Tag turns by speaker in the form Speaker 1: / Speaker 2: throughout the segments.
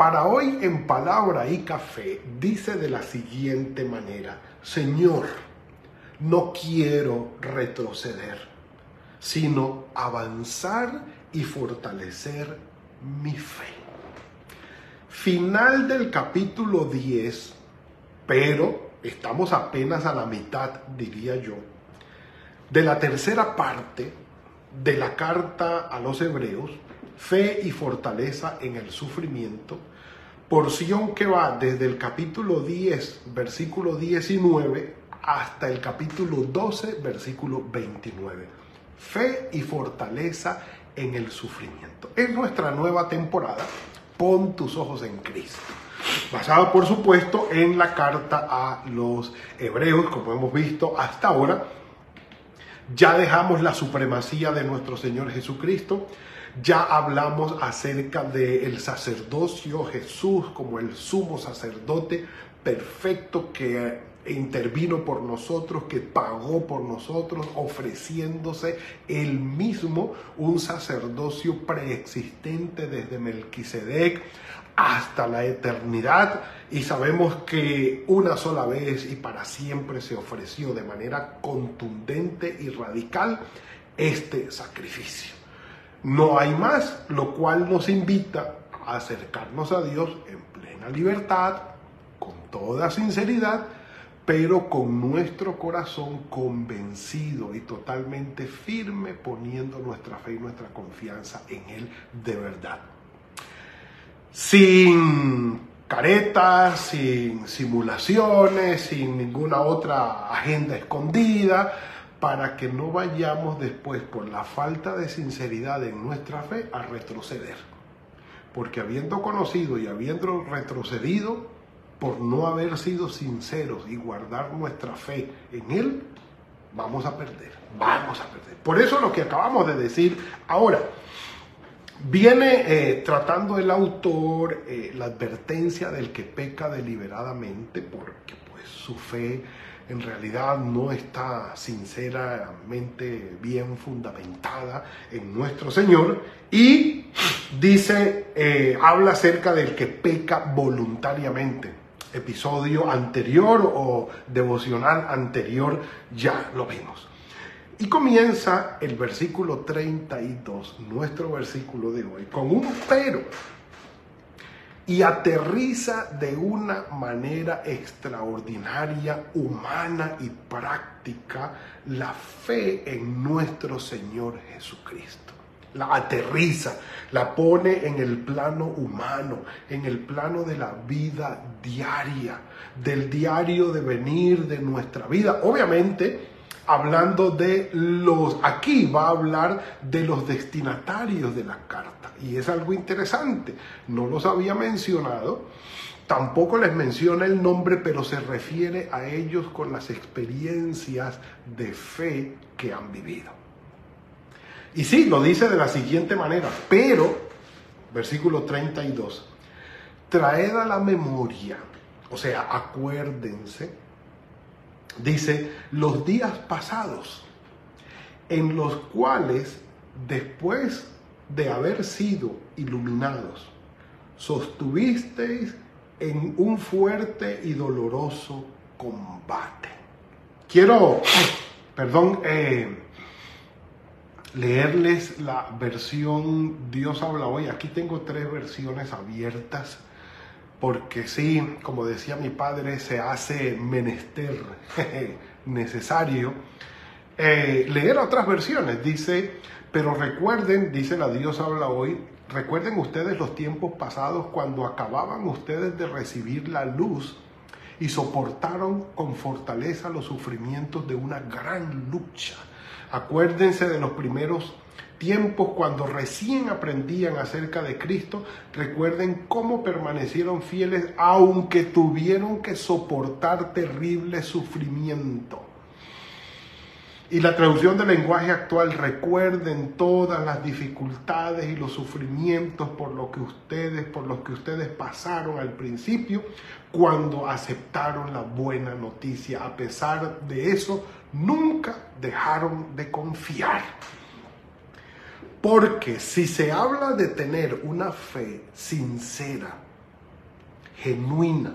Speaker 1: para hoy en palabra y café dice de la siguiente manera, Señor, no quiero retroceder, sino avanzar y fortalecer mi fe. Final del capítulo 10, pero estamos apenas a la mitad, diría yo, de la tercera parte de la carta a los hebreos, fe y fortaleza en el sufrimiento, porción que va desde el capítulo 10, versículo 19, hasta el capítulo 12, versículo 29. Fe y fortaleza en el sufrimiento. Es nuestra nueva temporada, pon tus ojos en Cristo. Basada, por supuesto, en la carta a los hebreos, como hemos visto hasta ahora. Ya dejamos la supremacía de nuestro Señor Jesucristo. Ya hablamos acerca del sacerdocio Jesús como el sumo sacerdote perfecto que intervino por nosotros, que pagó por nosotros, ofreciéndose él mismo un sacerdocio preexistente desde Melquisedec hasta la eternidad y sabemos que una sola vez y para siempre se ofreció de manera contundente y radical este sacrificio. No hay más, lo cual nos invita a acercarnos a Dios en plena libertad, con toda sinceridad, pero con nuestro corazón convencido y totalmente firme, poniendo nuestra fe y nuestra confianza en Él de verdad. Sin caretas, sin simulaciones, sin ninguna otra agenda escondida, para que no vayamos después por la falta de sinceridad en nuestra fe a retroceder. Porque habiendo conocido y habiendo retrocedido por no haber sido sinceros y guardar nuestra fe en Él, vamos a perder, vamos a perder. Por eso lo que acabamos de decir ahora, viene eh, tratando el autor eh, la advertencia del que peca deliberadamente porque pues su fe en realidad no está sinceramente bien fundamentada en nuestro Señor y dice, eh, habla acerca del que peca voluntariamente. Episodio anterior o devocional anterior ya lo vimos. Y comienza el versículo 32, nuestro versículo de hoy, con un pero y aterriza de una manera extraordinaria, humana y práctica la fe en nuestro Señor Jesucristo. La aterriza, la pone en el plano humano, en el plano de la vida diaria, del diario de venir de nuestra vida. Obviamente, hablando de los, aquí va a hablar de los destinatarios de la carta. Y es algo interesante, no los había mencionado, tampoco les menciona el nombre, pero se refiere a ellos con las experiencias de fe que han vivido. Y sí, lo dice de la siguiente manera, pero, versículo 32, traed a la memoria, o sea, acuérdense, Dice, los días pasados, en los cuales, después de haber sido iluminados, sostuvisteis en un fuerte y doloroso combate. Quiero, perdón, eh, leerles la versión Dios habla hoy. Aquí tengo tres versiones abiertas porque sí, como decía mi padre, se hace menester necesario eh, leer otras versiones. Dice, pero recuerden, dice la Dios habla hoy, recuerden ustedes los tiempos pasados cuando acababan ustedes de recibir la luz y soportaron con fortaleza los sufrimientos de una gran lucha. Acuérdense de los primeros tiempos cuando recién aprendían acerca de Cristo, recuerden cómo permanecieron fieles aunque tuvieron que soportar terrible sufrimiento. Y la traducción del lenguaje actual, recuerden todas las dificultades y los sufrimientos por lo que ustedes, por los que ustedes pasaron al principio cuando aceptaron la buena noticia. A pesar de eso, nunca dejaron de confiar. Porque si se habla de tener una fe sincera, genuina,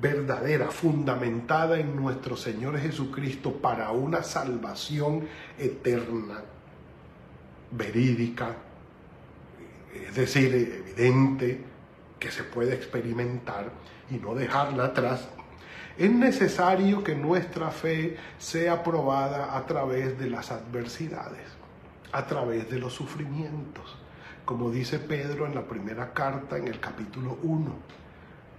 Speaker 1: verdadera, fundamentada en nuestro Señor Jesucristo para una salvación eterna, verídica, es decir, evidente, que se puede experimentar y no dejarla atrás, es necesario que nuestra fe sea probada a través de las adversidades, a través de los sufrimientos, como dice Pedro en la primera carta en el capítulo 1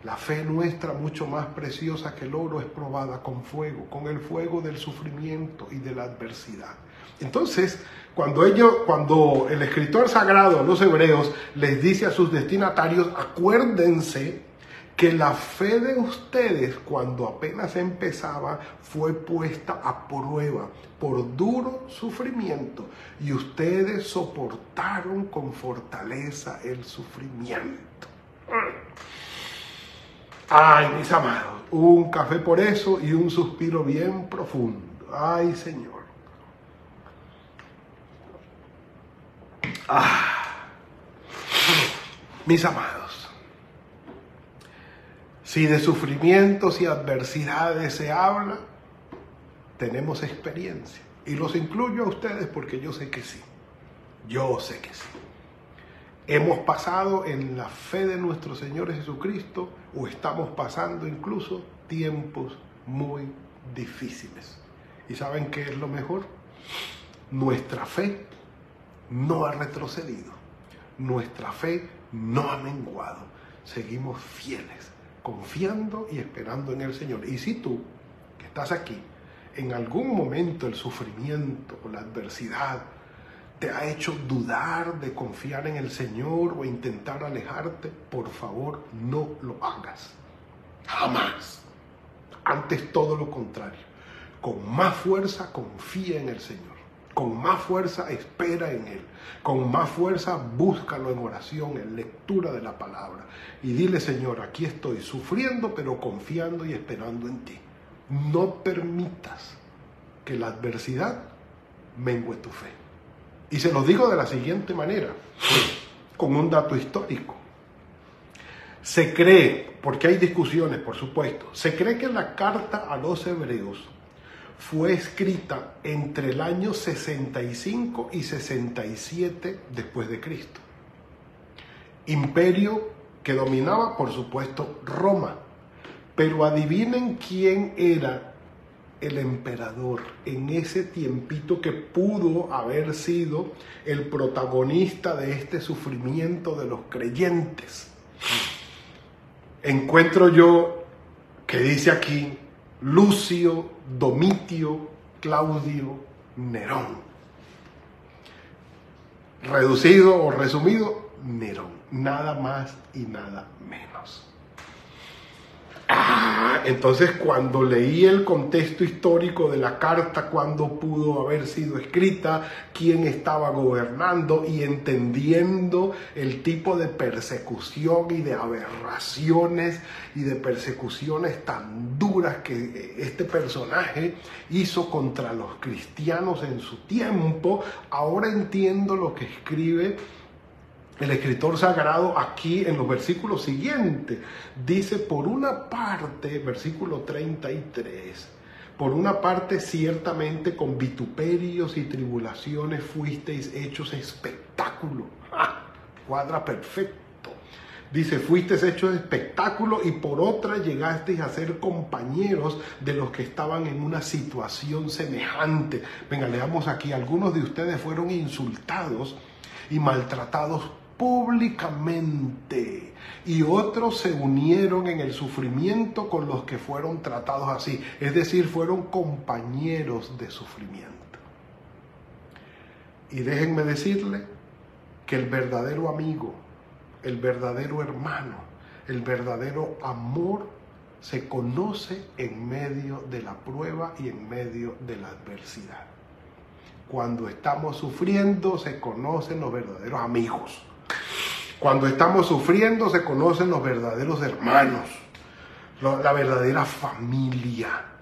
Speaker 1: la fe nuestra, mucho más preciosa que el oro, es probada con fuego, con el fuego del sufrimiento y de la adversidad. Entonces, cuando ellos, cuando el escritor sagrado a los hebreos les dice a sus destinatarios, acuérdense que la fe de ustedes cuando apenas empezaba fue puesta a prueba por duro sufrimiento y ustedes soportaron con fortaleza el sufrimiento. Ay, mis amados, un café por eso y un suspiro bien profundo. Ay, Señor. Ah, mis amados, si de sufrimientos y adversidades se habla, tenemos experiencia. Y los incluyo a ustedes porque yo sé que sí. Yo sé que sí hemos pasado en la fe de nuestro Señor Jesucristo o estamos pasando incluso tiempos muy difíciles. ¿Y saben qué es lo mejor? Nuestra fe no ha retrocedido, nuestra fe no ha menguado, seguimos fieles, confiando y esperando en el Señor. Y si tú, que estás aquí, en algún momento el sufrimiento o la adversidad, te ha hecho dudar de confiar en el Señor o intentar alejarte, por favor no lo hagas. Jamás. Antes todo lo contrario. Con más fuerza confía en el Señor. Con más fuerza espera en Él. Con más fuerza búscalo en oración, en lectura de la palabra. Y dile, Señor, aquí estoy sufriendo, pero confiando y esperando en ti. No permitas que la adversidad mengue tu fe. Y se los digo de la siguiente manera, con un dato histórico. Se cree, porque hay discusiones, por supuesto, se cree que la carta a los hebreos fue escrita entre el año 65 y 67 después de Cristo. Imperio que dominaba, por supuesto, Roma. Pero adivinen quién era el emperador en ese tiempito que pudo haber sido el protagonista de este sufrimiento de los creyentes. Encuentro yo que dice aquí Lucio Domitio Claudio Nerón. Reducido o resumido, Nerón. Nada más y nada menos. Ah, entonces cuando leí el contexto histórico de la carta, cuando pudo haber sido escrita, quién estaba gobernando y entendiendo el tipo de persecución y de aberraciones y de persecuciones tan duras que este personaje hizo contra los cristianos en su tiempo, ahora entiendo lo que escribe el escritor sagrado aquí en los versículos siguientes dice, por una parte, versículo 33, por una parte ciertamente con vituperios y tribulaciones fuisteis hechos espectáculo. Cuadra perfecto. Dice, fuisteis hechos espectáculo y por otra llegasteis a ser compañeros de los que estaban en una situación semejante. Venga, leamos aquí, algunos de ustedes fueron insultados y maltratados públicamente y otros se unieron en el sufrimiento con los que fueron tratados así, es decir, fueron compañeros de sufrimiento. Y déjenme decirle que el verdadero amigo, el verdadero hermano, el verdadero amor se conoce en medio de la prueba y en medio de la adversidad. Cuando estamos sufriendo se conocen los verdaderos amigos. Cuando estamos sufriendo se conocen los verdaderos hermanos, la verdadera familia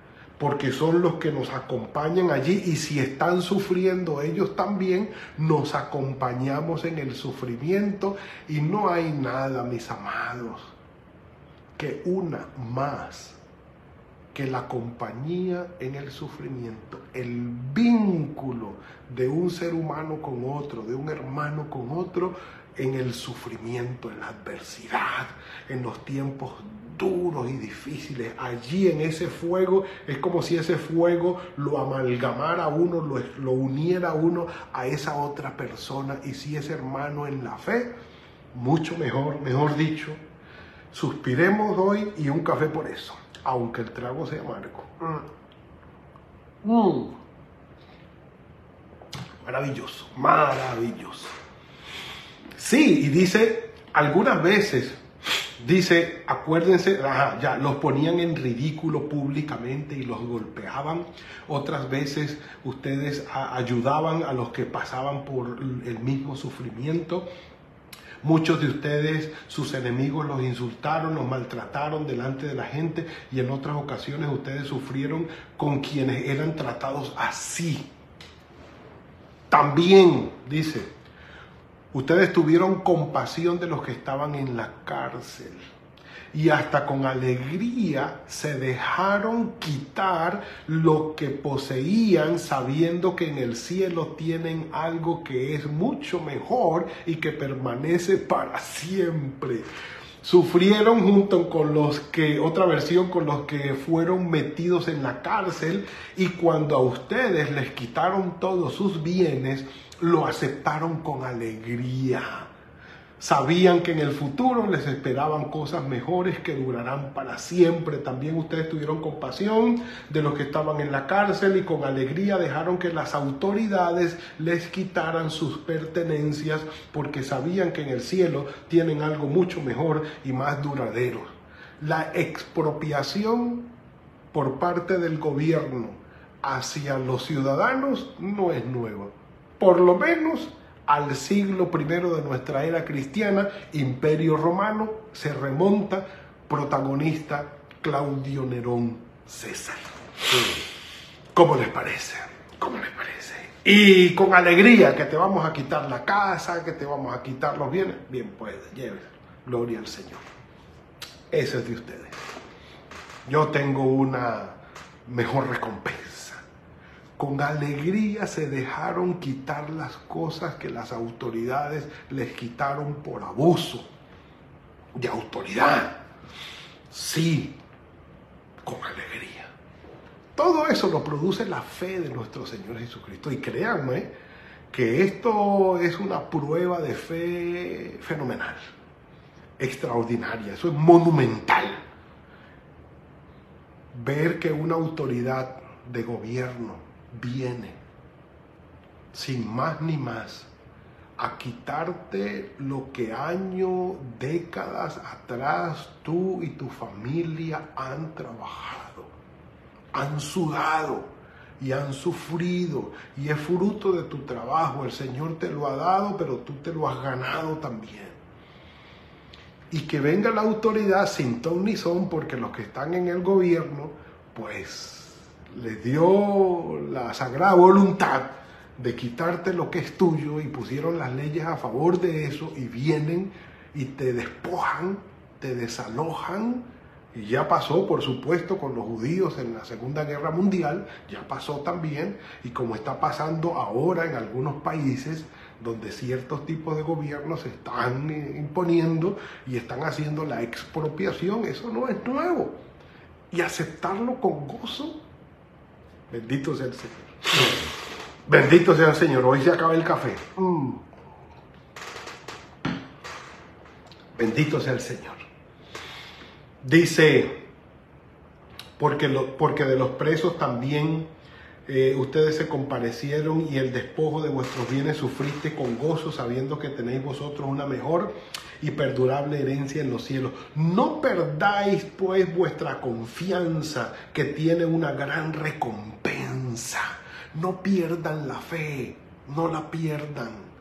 Speaker 1: porque son los que nos acompañan allí y si están sufriendo ellos también, nos acompañamos en el sufrimiento y no hay nada, mis amados, que una más que la compañía en el sufrimiento, el vínculo de un ser humano con otro, de un hermano con otro, en el sufrimiento, en la adversidad, en los tiempos duros y difíciles. Allí en ese fuego es como si ese fuego lo amalgamara a uno, lo, lo uniera a uno a esa otra persona. Y si es hermano en la fe, mucho mejor, mejor dicho, suspiremos hoy y un café por eso, aunque el trago sea amargo. Mm. Mm. Maravilloso, maravilloso. Sí, y dice algunas veces, dice, acuérdense, ya, los ponían en ridículo públicamente y los golpeaban. Otras veces ustedes ayudaban a los que pasaban por el mismo sufrimiento. Muchos de ustedes, sus enemigos los insultaron, los maltrataron delante de la gente y en otras ocasiones ustedes sufrieron con quienes eran tratados así. También, dice, Ustedes tuvieron compasión de los que estaban en la cárcel y hasta con alegría se dejaron quitar lo que poseían sabiendo que en el cielo tienen algo que es mucho mejor y que permanece para siempre. Sufrieron junto con los que, otra versión, con los que fueron metidos en la cárcel y cuando a ustedes les quitaron todos sus bienes, lo aceptaron con alegría. Sabían que en el futuro les esperaban cosas mejores que durarán para siempre. También ustedes tuvieron compasión de los que estaban en la cárcel y con alegría dejaron que las autoridades les quitaran sus pertenencias porque sabían que en el cielo tienen algo mucho mejor y más duradero. La expropiación por parte del gobierno hacia los ciudadanos no es nueva por lo menos al siglo I de nuestra era cristiana, Imperio Romano, se remonta protagonista Claudio Nerón César. ¿Cómo les parece? ¿Cómo les parece? Y con alegría que te vamos a quitar la casa, que te vamos a quitar los bienes. Bien, pues, lleve. Gloria al Señor. Eso es de ustedes. Yo tengo una mejor recompensa con alegría se dejaron quitar las cosas que las autoridades les quitaron por abuso de autoridad. Sí, con alegría. Todo eso lo produce la fe de nuestro Señor Jesucristo. Y créanme que esto es una prueba de fe fenomenal, extraordinaria, eso es monumental. Ver que una autoridad de gobierno viene, sin más ni más, a quitarte lo que años, décadas atrás tú y tu familia han trabajado, han sudado y han sufrido y es fruto de tu trabajo. El Señor te lo ha dado, pero tú te lo has ganado también. Y que venga la autoridad sin ton ni son, porque los que están en el gobierno, pues les dio la sagrada voluntad de quitarte lo que es tuyo y pusieron las leyes a favor de eso y vienen y te despojan, te desalojan. Y ya pasó, por supuesto, con los judíos en la Segunda Guerra Mundial, ya pasó también, y como está pasando ahora en algunos países donde ciertos tipos de gobiernos se están eh, imponiendo y están haciendo la expropiación, eso no es nuevo. Y aceptarlo con gozo Bendito sea el Señor. Bendito sea el Señor. Hoy se acaba el café. Mm. Bendito sea el Señor. Dice, porque, porque de los presos también eh, ustedes se comparecieron y el despojo de vuestros bienes sufriste con gozo, sabiendo que tenéis vosotros una mejor y perdurable herencia en los cielos. No perdáis pues vuestra confianza que tiene una gran recompensa. No pierdan la fe, no la pierdan.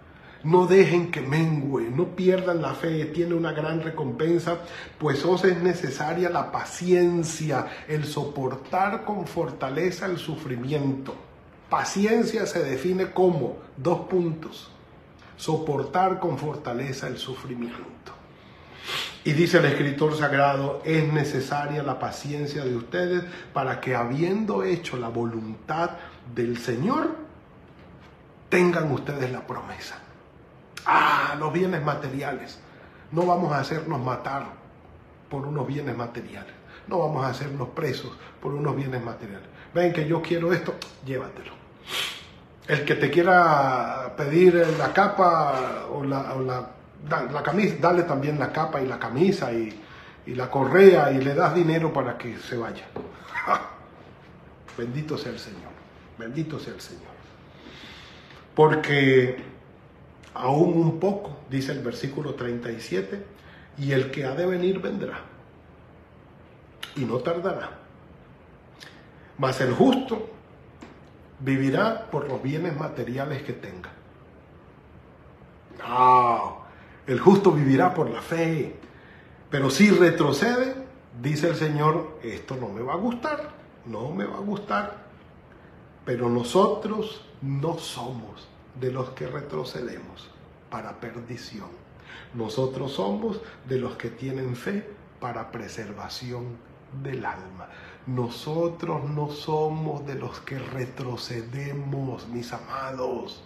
Speaker 1: No dejen que mengue, no pierdan la fe, tiene una gran recompensa, pues os es necesaria la paciencia, el soportar con fortaleza el sufrimiento. Paciencia se define como dos puntos, soportar con fortaleza el sufrimiento. Y dice el escritor sagrado, es necesaria la paciencia de ustedes para que habiendo hecho la voluntad del Señor, tengan ustedes la promesa. Ah, los bienes materiales. No vamos a hacernos matar por unos bienes materiales. No vamos a hacernos presos por unos bienes materiales. Ven que yo quiero esto, llévatelo. El que te quiera pedir la capa o la, camisa, dale también la capa y la camisa y, y la correa y le das dinero para que se vaya. Bendito sea el Señor. Bendito sea el Señor. Porque aún un poco, dice el versículo 37, y el que ha de venir vendrá, y no tardará. Mas el justo vivirá por los bienes materiales que tenga. No, el justo vivirá por la fe. Pero si retrocede, dice el Señor, esto no me va a gustar, no me va a gustar. Pero nosotros no somos de los que retrocedemos para perdición. Nosotros somos de los que tienen fe para preservación del alma. Nosotros no somos de los que retrocedemos, mis amados.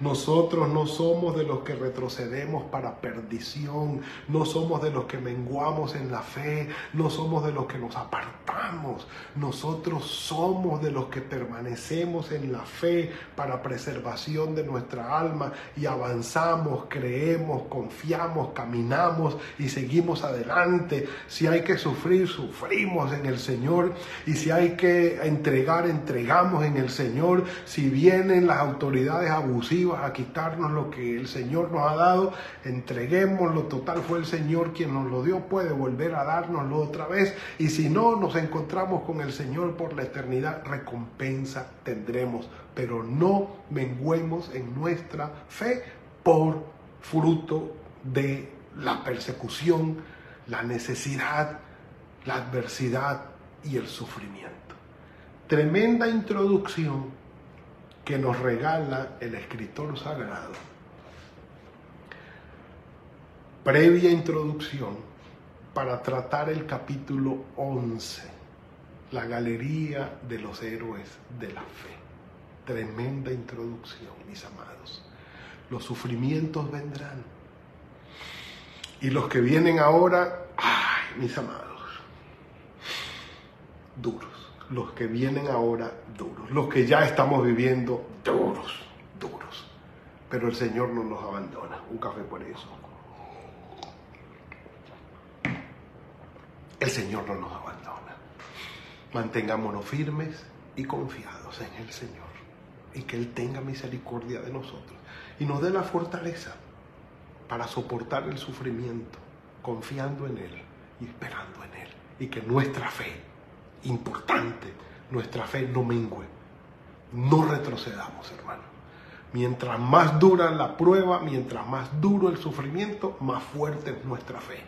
Speaker 1: Nosotros no somos de los que retrocedemos para perdición, no somos de los que menguamos en la fe, no somos de los que nos apartamos, nosotros somos de los que permanecemos en la fe para preservación de nuestra alma y avanzamos, creemos, confiamos, caminamos y seguimos adelante. Si hay que sufrir, sufrimos en el Señor y si hay que entregar, entregamos en el Señor. Si vienen las autoridades abusivas, a quitarnos lo que el Señor nos ha dado, entreguémoslo, total fue el Señor quien nos lo dio, puede volver a dárnoslo otra vez y si no nos encontramos con el Señor por la eternidad, recompensa tendremos, pero no menguemos en nuestra fe por fruto de la persecución, la necesidad, la adversidad y el sufrimiento. Tremenda introducción que nos regala el escritor sagrado. Previa introducción para tratar el capítulo 11, la galería de los héroes de la fe. Tremenda introducción, mis amados. Los sufrimientos vendrán. Y los que vienen ahora, ay, mis amados, duros los que vienen ahora duros, los que ya estamos viviendo duros, duros. Pero el Señor no nos abandona. Un café por eso. El Señor no nos abandona. Mantengámonos firmes y confiados en el Señor. Y que Él tenga misericordia de nosotros. Y nos dé la fortaleza para soportar el sufrimiento, confiando en Él y esperando en Él. Y que nuestra fe importante, nuestra fe no mengue. No retrocedamos, hermano. Mientras más dura la prueba, mientras más duro el sufrimiento, más fuerte es nuestra fe.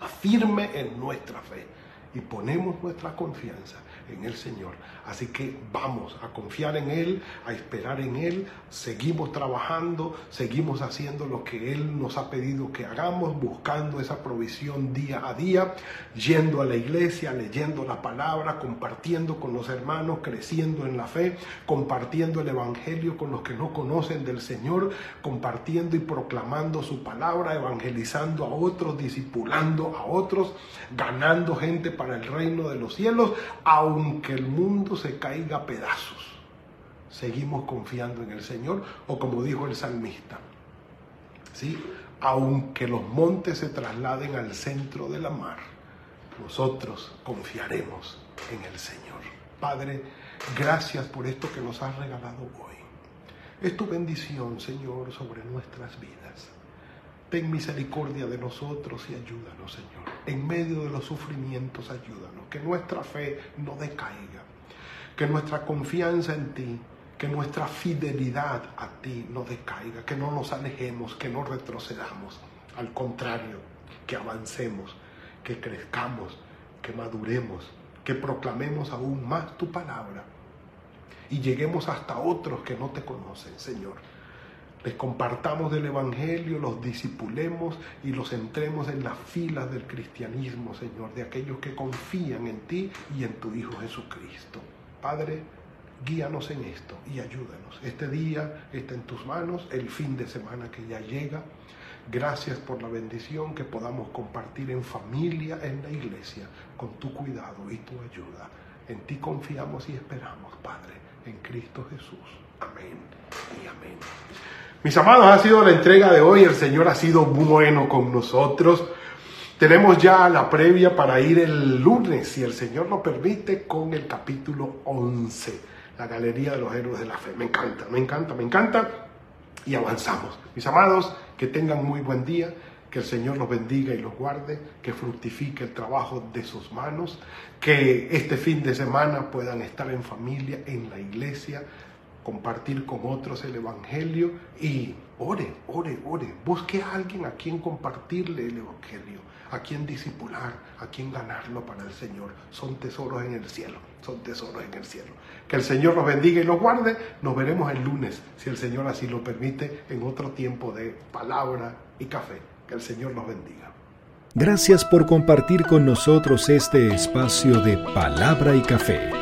Speaker 1: Más firme es nuestra fe. Y ponemos nuestra confianza en el Señor. Así que vamos a confiar en Él, a esperar en Él, seguimos trabajando, seguimos haciendo lo que Él nos ha pedido que hagamos, buscando esa provisión día a día, yendo a la iglesia, leyendo la palabra, compartiendo con los hermanos, creciendo en la fe, compartiendo el Evangelio con los que no conocen del Señor, compartiendo y proclamando su palabra, evangelizando a otros, discipulando a otros, ganando gente para el reino de los cielos, aunque el mundo se caiga a pedazos, seguimos confiando en el Señor, o como dijo el salmista, ¿sí? aunque los montes se trasladen al centro de la mar, nosotros confiaremos en el Señor. Padre, Gracias por esto que nos has regalado hoy. Es tu bendición, Señor, sobre nuestras vidas. Ten misericordia de nosotros y ayúdanos, Señor. En medio de los sufrimientos, ayúdanos. Que nuestra fe no decaiga. Que nuestra confianza en ti, que nuestra fidelidad a ti no decaiga. Que no nos alejemos, que no retrocedamos. Al contrario, que avancemos, que crezcamos, que maduremos, que proclamemos aún más tu palabra y lleguemos hasta otros que no te conocen, Señor. Les compartamos del Evangelio, los disipulemos y los entremos en las filas del cristianismo, Señor, de aquellos que confían en ti y en tu Hijo Jesucristo. Padre, guíanos en esto y ayúdanos. Este día está en tus manos, el fin de semana que ya llega. Gracias por la bendición que podamos compartir en familia, en la iglesia, con tu cuidado y tu ayuda. En ti confiamos y esperamos, Padre, en Cristo Jesús. Amén y amén. Mis amados, ha sido la entrega de hoy. El Señor ha sido bueno con nosotros. Tenemos ya la previa para ir el lunes, si el Señor lo permite, con el capítulo 11, la Galería de los Héroes de la Fe. Me encanta, me encanta, me encanta. Y avanzamos. Mis amados, que tengan muy buen día, que el Señor los bendiga y los guarde, que fructifique el trabajo de sus manos, que este fin de semana puedan estar en familia, en la iglesia, compartir con otros el Evangelio y ore, ore, ore. Busque a alguien a quien compartirle el Evangelio, a quien disipular, a quien ganarlo para el Señor. Son tesoros en el cielo, son tesoros en el cielo. Que el Señor los bendiga y los guarde. Nos veremos el lunes, si el Señor así lo permite, en otro tiempo de palabra y café. Que el Señor los bendiga.
Speaker 2: Gracias por compartir con nosotros este espacio de palabra y café.